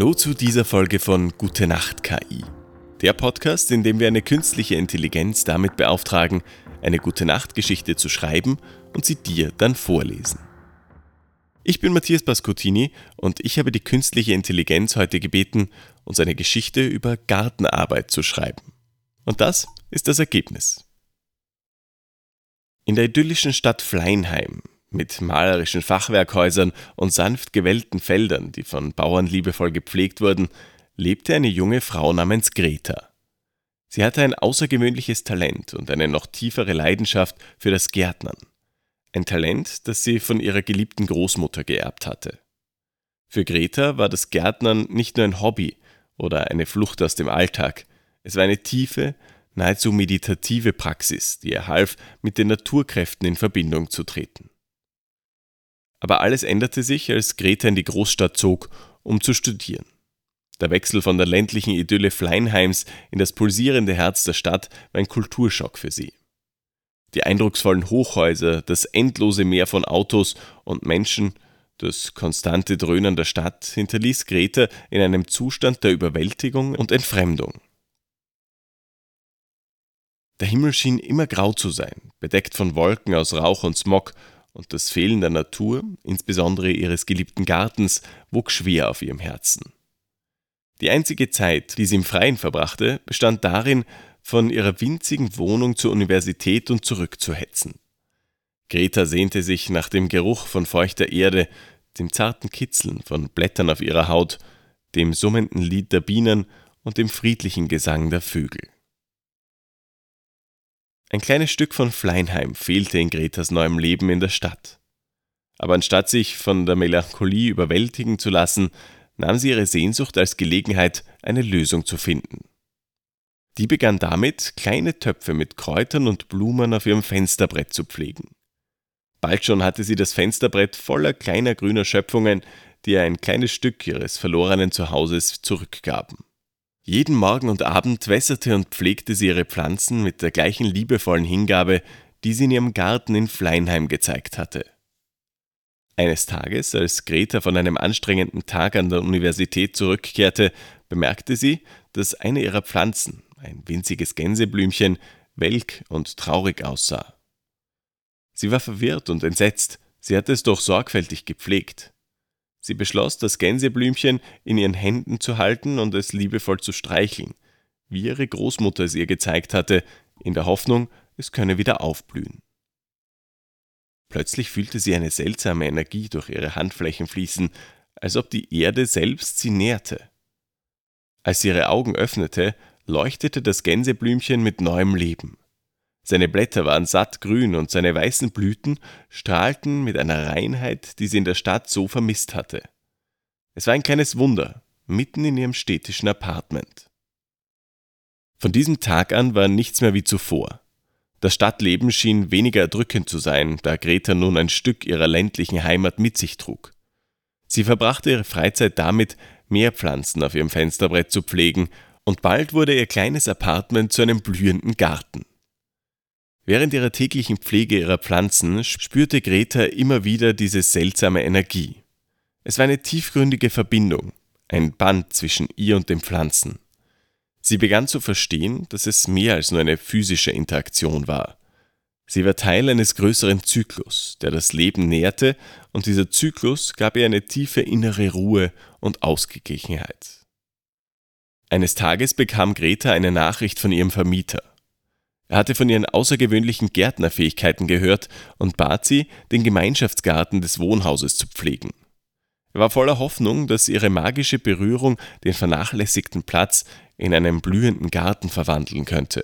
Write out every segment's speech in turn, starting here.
Hallo zu dieser Folge von Gute Nacht KI. Der Podcast, in dem wir eine künstliche Intelligenz damit beauftragen, eine Gute Nacht Geschichte zu schreiben und sie dir dann vorlesen. Ich bin Matthias Pascottini und ich habe die künstliche Intelligenz heute gebeten, uns eine Geschichte über Gartenarbeit zu schreiben. Und das ist das Ergebnis. In der idyllischen Stadt Fleinheim mit malerischen Fachwerkhäusern und sanft gewellten Feldern, die von Bauern liebevoll gepflegt wurden, lebte eine junge Frau namens Greta. Sie hatte ein außergewöhnliches Talent und eine noch tiefere Leidenschaft für das Gärtnern. Ein Talent, das sie von ihrer geliebten Großmutter geerbt hatte. Für Greta war das Gärtnern nicht nur ein Hobby oder eine Flucht aus dem Alltag, es war eine tiefe, nahezu meditative Praxis, die ihr half, mit den Naturkräften in Verbindung zu treten. Aber alles änderte sich, als Greta in die Großstadt zog, um zu studieren. Der Wechsel von der ländlichen Idylle Fleinheims in das pulsierende Herz der Stadt war ein Kulturschock für sie. Die eindrucksvollen Hochhäuser, das endlose Meer von Autos und Menschen, das konstante Dröhnen der Stadt hinterließ Greta in einem Zustand der Überwältigung und Entfremdung. Der Himmel schien immer grau zu sein, bedeckt von Wolken aus Rauch und Smog, und das Fehlen der Natur, insbesondere ihres geliebten Gartens, wog schwer auf ihrem Herzen. Die einzige Zeit, die sie im Freien verbrachte, bestand darin, von ihrer winzigen Wohnung zur Universität und zurück zu hetzen. Greta sehnte sich nach dem Geruch von feuchter Erde, dem zarten Kitzeln von Blättern auf ihrer Haut, dem summenden Lied der Bienen und dem friedlichen Gesang der Vögel. Ein kleines Stück von Fleinheim fehlte in Gretas neuem Leben in der Stadt. Aber anstatt sich von der Melancholie überwältigen zu lassen, nahm sie ihre Sehnsucht als Gelegenheit, eine Lösung zu finden. Die begann damit, kleine Töpfe mit Kräutern und Blumen auf ihrem Fensterbrett zu pflegen. Bald schon hatte sie das Fensterbrett voller kleiner grüner Schöpfungen, die ihr ein kleines Stück ihres verlorenen Zuhauses zurückgaben. Jeden Morgen und Abend wässerte und pflegte sie ihre Pflanzen mit der gleichen liebevollen Hingabe, die sie in ihrem Garten in Fleinheim gezeigt hatte. Eines Tages, als Greta von einem anstrengenden Tag an der Universität zurückkehrte, bemerkte sie, dass eine ihrer Pflanzen, ein winziges Gänseblümchen, welk und traurig aussah. Sie war verwirrt und entsetzt, sie hatte es doch sorgfältig gepflegt. Sie beschloss, das Gänseblümchen in ihren Händen zu halten und es liebevoll zu streicheln, wie ihre Großmutter es ihr gezeigt hatte, in der Hoffnung, es könne wieder aufblühen. Plötzlich fühlte sie eine seltsame Energie durch ihre Handflächen fließen, als ob die Erde selbst sie nährte. Als sie ihre Augen öffnete, leuchtete das Gänseblümchen mit neuem Leben. Seine Blätter waren sattgrün und seine weißen Blüten strahlten mit einer Reinheit, die sie in der Stadt so vermisst hatte. Es war ein kleines Wunder, mitten in ihrem städtischen Apartment. Von diesem Tag an war nichts mehr wie zuvor. Das Stadtleben schien weniger erdrückend zu sein, da Greta nun ein Stück ihrer ländlichen Heimat mit sich trug. Sie verbrachte ihre Freizeit damit, mehr Pflanzen auf ihrem Fensterbrett zu pflegen, und bald wurde ihr kleines Apartment zu einem blühenden Garten. Während ihrer täglichen Pflege ihrer Pflanzen spürte Greta immer wieder diese seltsame Energie. Es war eine tiefgründige Verbindung, ein Band zwischen ihr und den Pflanzen. Sie begann zu verstehen, dass es mehr als nur eine physische Interaktion war. Sie war Teil eines größeren Zyklus, der das Leben nährte, und dieser Zyklus gab ihr eine tiefe innere Ruhe und Ausgeglichenheit. Eines Tages bekam Greta eine Nachricht von ihrem Vermieter. Er hatte von ihren außergewöhnlichen Gärtnerfähigkeiten gehört und bat sie, den Gemeinschaftsgarten des Wohnhauses zu pflegen. Er war voller Hoffnung, dass ihre magische Berührung den vernachlässigten Platz in einen blühenden Garten verwandeln könnte.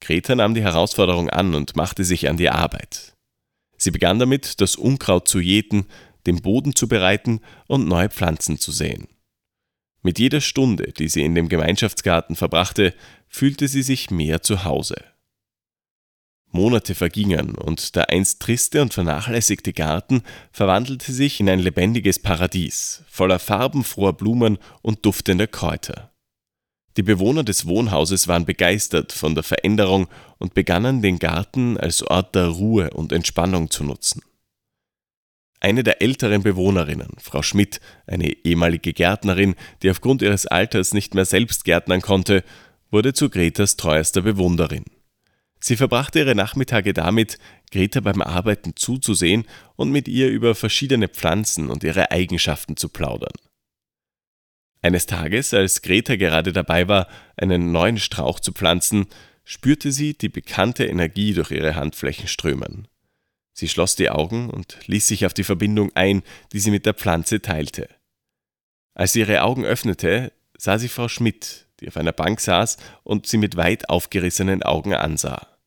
Greta nahm die Herausforderung an und machte sich an die Arbeit. Sie begann damit, das Unkraut zu jäten, den Boden zu bereiten und neue Pflanzen zu säen. Mit jeder Stunde, die sie in dem Gemeinschaftsgarten verbrachte, fühlte sie sich mehr zu Hause. Monate vergingen und der einst triste und vernachlässigte Garten verwandelte sich in ein lebendiges Paradies, voller farbenfroher Blumen und duftender Kräuter. Die Bewohner des Wohnhauses waren begeistert von der Veränderung und begannen den Garten als Ort der Ruhe und Entspannung zu nutzen. Eine der älteren Bewohnerinnen, Frau Schmidt, eine ehemalige Gärtnerin, die aufgrund ihres Alters nicht mehr selbst gärtnern konnte, wurde zu Gretas treuester Bewunderin. Sie verbrachte ihre Nachmittage damit, Greta beim Arbeiten zuzusehen und mit ihr über verschiedene Pflanzen und ihre Eigenschaften zu plaudern. Eines Tages, als Greta gerade dabei war, einen neuen Strauch zu pflanzen, spürte sie die bekannte Energie durch ihre Handflächen strömen. Sie schloss die Augen und ließ sich auf die Verbindung ein, die sie mit der Pflanze teilte. Als sie ihre Augen öffnete, sah sie Frau Schmidt, die auf einer Bank saß und sie mit weit aufgerissenen Augen ansah.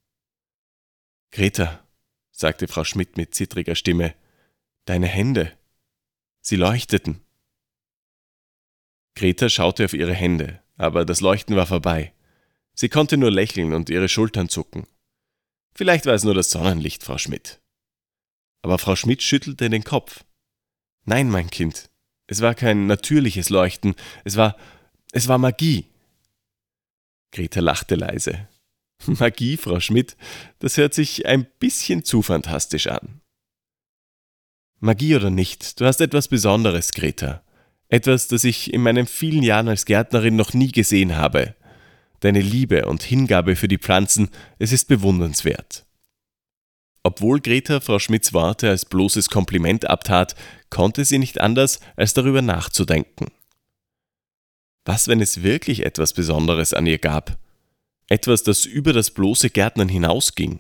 Greta, sagte Frau Schmidt mit zittriger Stimme, deine Hände. Sie leuchteten. Greta schaute auf ihre Hände, aber das Leuchten war vorbei. Sie konnte nur lächeln und ihre Schultern zucken. Vielleicht war es nur das Sonnenlicht, Frau Schmidt. Aber Frau Schmidt schüttelte den Kopf. Nein, mein Kind, es war kein natürliches Leuchten, es war es war Magie. Greta lachte leise. Magie, Frau Schmidt, das hört sich ein bisschen zu fantastisch an. Magie oder nicht, du hast etwas Besonderes, Greta. Etwas, das ich in meinen vielen Jahren als Gärtnerin noch nie gesehen habe. Deine Liebe und Hingabe für die Pflanzen, es ist bewundernswert. Obwohl Greta Frau Schmidts Worte als bloßes Kompliment abtat, konnte sie nicht anders, als darüber nachzudenken. Was, wenn es wirklich etwas Besonderes an ihr gab? Etwas, das über das bloße Gärtnern hinausging?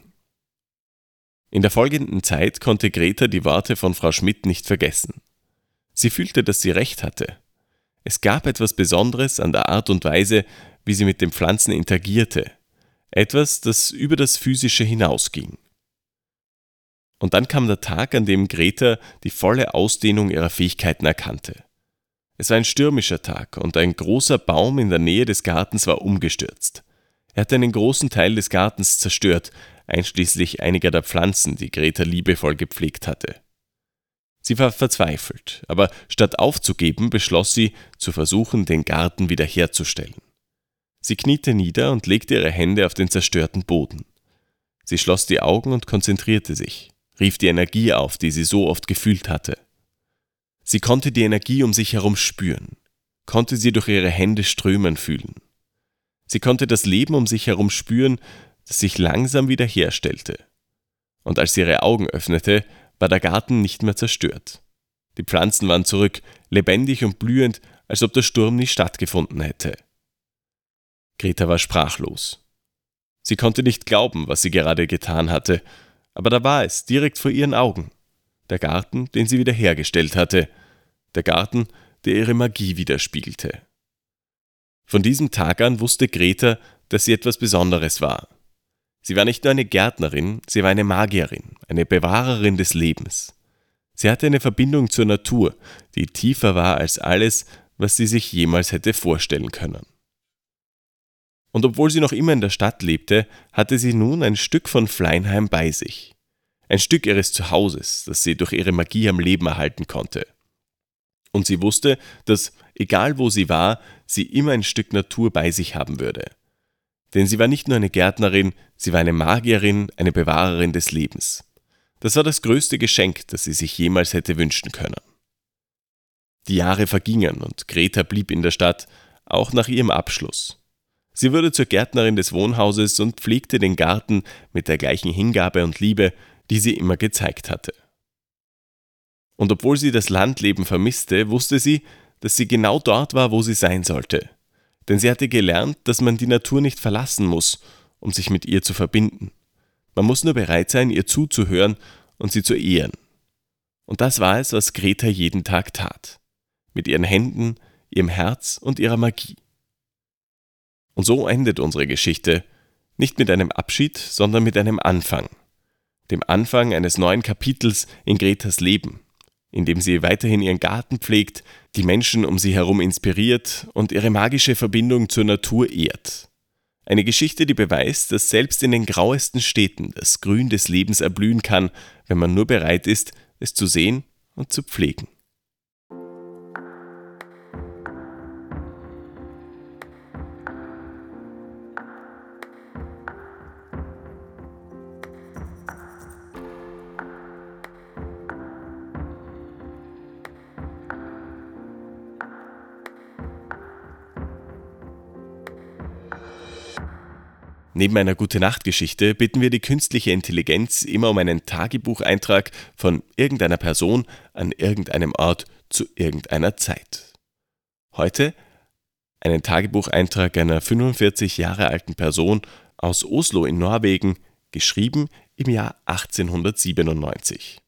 In der folgenden Zeit konnte Greta die Worte von Frau Schmidt nicht vergessen. Sie fühlte, dass sie recht hatte. Es gab etwas Besonderes an der Art und Weise, wie sie mit den Pflanzen interagierte, etwas, das über das Physische hinausging. Und dann kam der Tag, an dem Greta die volle Ausdehnung ihrer Fähigkeiten erkannte. Es war ein stürmischer Tag und ein großer Baum in der Nähe des Gartens war umgestürzt. Er hatte einen großen Teil des Gartens zerstört, einschließlich einiger der Pflanzen, die Greta liebevoll gepflegt hatte. Sie war verzweifelt, aber statt aufzugeben, beschloss sie, zu versuchen, den Garten wiederherzustellen. Sie kniete nieder und legte ihre Hände auf den zerstörten Boden. Sie schloss die Augen und konzentrierte sich, rief die Energie auf, die sie so oft gefühlt hatte. Sie konnte die Energie um sich herum spüren, konnte sie durch ihre Hände strömen fühlen. Sie konnte das Leben um sich herum spüren, das sich langsam wiederherstellte. Und als sie ihre Augen öffnete, war der Garten nicht mehr zerstört. Die Pflanzen waren zurück, lebendig und blühend, als ob der Sturm nie stattgefunden hätte. Greta war sprachlos. Sie konnte nicht glauben, was sie gerade getan hatte, aber da war es, direkt vor ihren Augen der Garten, den sie wiederhergestellt hatte, der Garten, der ihre Magie widerspiegelte. Von diesem Tag an wusste Greta, dass sie etwas Besonderes war. Sie war nicht nur eine Gärtnerin, sie war eine Magierin, eine Bewahrerin des Lebens. Sie hatte eine Verbindung zur Natur, die tiefer war als alles, was sie sich jemals hätte vorstellen können. Und obwohl sie noch immer in der Stadt lebte, hatte sie nun ein Stück von Fleinheim bei sich ein Stück ihres Zuhauses, das sie durch ihre Magie am Leben erhalten konnte. Und sie wusste, dass, egal wo sie war, sie immer ein Stück Natur bei sich haben würde. Denn sie war nicht nur eine Gärtnerin, sie war eine Magierin, eine Bewahrerin des Lebens. Das war das größte Geschenk, das sie sich jemals hätte wünschen können. Die Jahre vergingen und Greta blieb in der Stadt, auch nach ihrem Abschluss. Sie wurde zur Gärtnerin des Wohnhauses und pflegte den Garten mit der gleichen Hingabe und Liebe, die sie immer gezeigt hatte. Und obwohl sie das Landleben vermisste, wusste sie, dass sie genau dort war, wo sie sein sollte. Denn sie hatte gelernt, dass man die Natur nicht verlassen muss, um sich mit ihr zu verbinden. Man muss nur bereit sein, ihr zuzuhören und sie zu ehren. Und das war es, was Greta jeden Tag tat. Mit ihren Händen, ihrem Herz und ihrer Magie. Und so endet unsere Geschichte, nicht mit einem Abschied, sondern mit einem Anfang dem Anfang eines neuen Kapitels in Gretas Leben, in dem sie weiterhin ihren Garten pflegt, die Menschen um sie herum inspiriert und ihre magische Verbindung zur Natur ehrt. Eine Geschichte, die beweist, dass selbst in den grauesten Städten das Grün des Lebens erblühen kann, wenn man nur bereit ist, es zu sehen und zu pflegen. Neben einer Gute-Nacht-Geschichte bitten wir die künstliche Intelligenz immer um einen Tagebucheintrag von irgendeiner Person an irgendeinem Ort zu irgendeiner Zeit. Heute einen Tagebucheintrag einer 45 Jahre alten Person aus Oslo in Norwegen, geschrieben im Jahr 1897.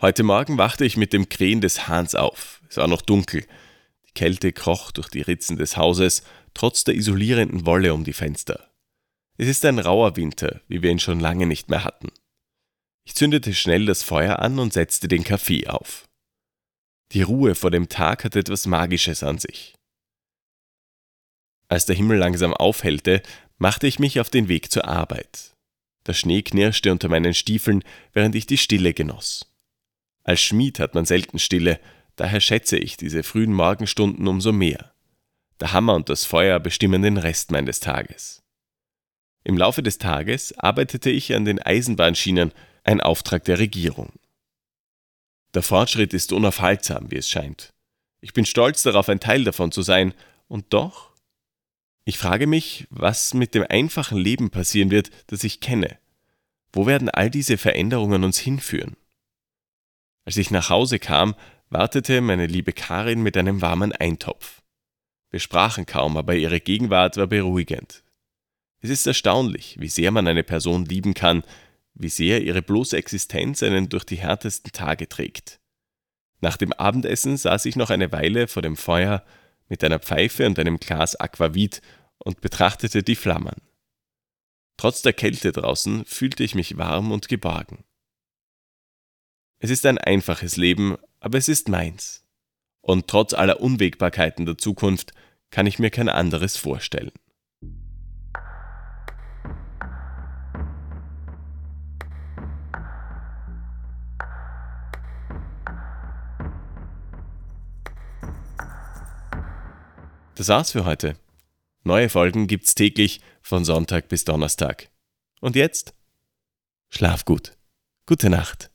Heute Morgen wachte ich mit dem Krähen des Hahns auf. Es war noch dunkel. Die Kälte kroch durch die Ritzen des Hauses, trotz der isolierenden Wolle um die Fenster. Es ist ein rauer Winter, wie wir ihn schon lange nicht mehr hatten. Ich zündete schnell das Feuer an und setzte den Kaffee auf. Die Ruhe vor dem Tag hatte etwas Magisches an sich. Als der Himmel langsam aufhellte, machte ich mich auf den Weg zur Arbeit. Der Schnee knirschte unter meinen Stiefeln, während ich die Stille genoss. Als Schmied hat man selten Stille, daher schätze ich diese frühen Morgenstunden umso mehr. Der Hammer und das Feuer bestimmen den Rest meines Tages. Im Laufe des Tages arbeitete ich an den Eisenbahnschienen, ein Auftrag der Regierung. Der Fortschritt ist unaufhaltsam, wie es scheint. Ich bin stolz darauf, ein Teil davon zu sein, und doch? Ich frage mich, was mit dem einfachen Leben passieren wird, das ich kenne. Wo werden all diese Veränderungen uns hinführen? Als ich nach Hause kam, wartete meine liebe Karin mit einem warmen Eintopf. Wir sprachen kaum, aber ihre Gegenwart war beruhigend. Es ist erstaunlich, wie sehr man eine Person lieben kann, wie sehr ihre bloße Existenz einen durch die härtesten Tage trägt. Nach dem Abendessen saß ich noch eine Weile vor dem Feuer mit einer Pfeife und einem Glas Aquavit und betrachtete die Flammen. Trotz der Kälte draußen fühlte ich mich warm und geborgen. Es ist ein einfaches Leben, aber es ist meins. Und trotz aller Unwägbarkeiten der Zukunft kann ich mir kein anderes vorstellen. Das war's für heute. Neue Folgen gibt's täglich von Sonntag bis Donnerstag. Und jetzt? Schlaf gut. Gute Nacht.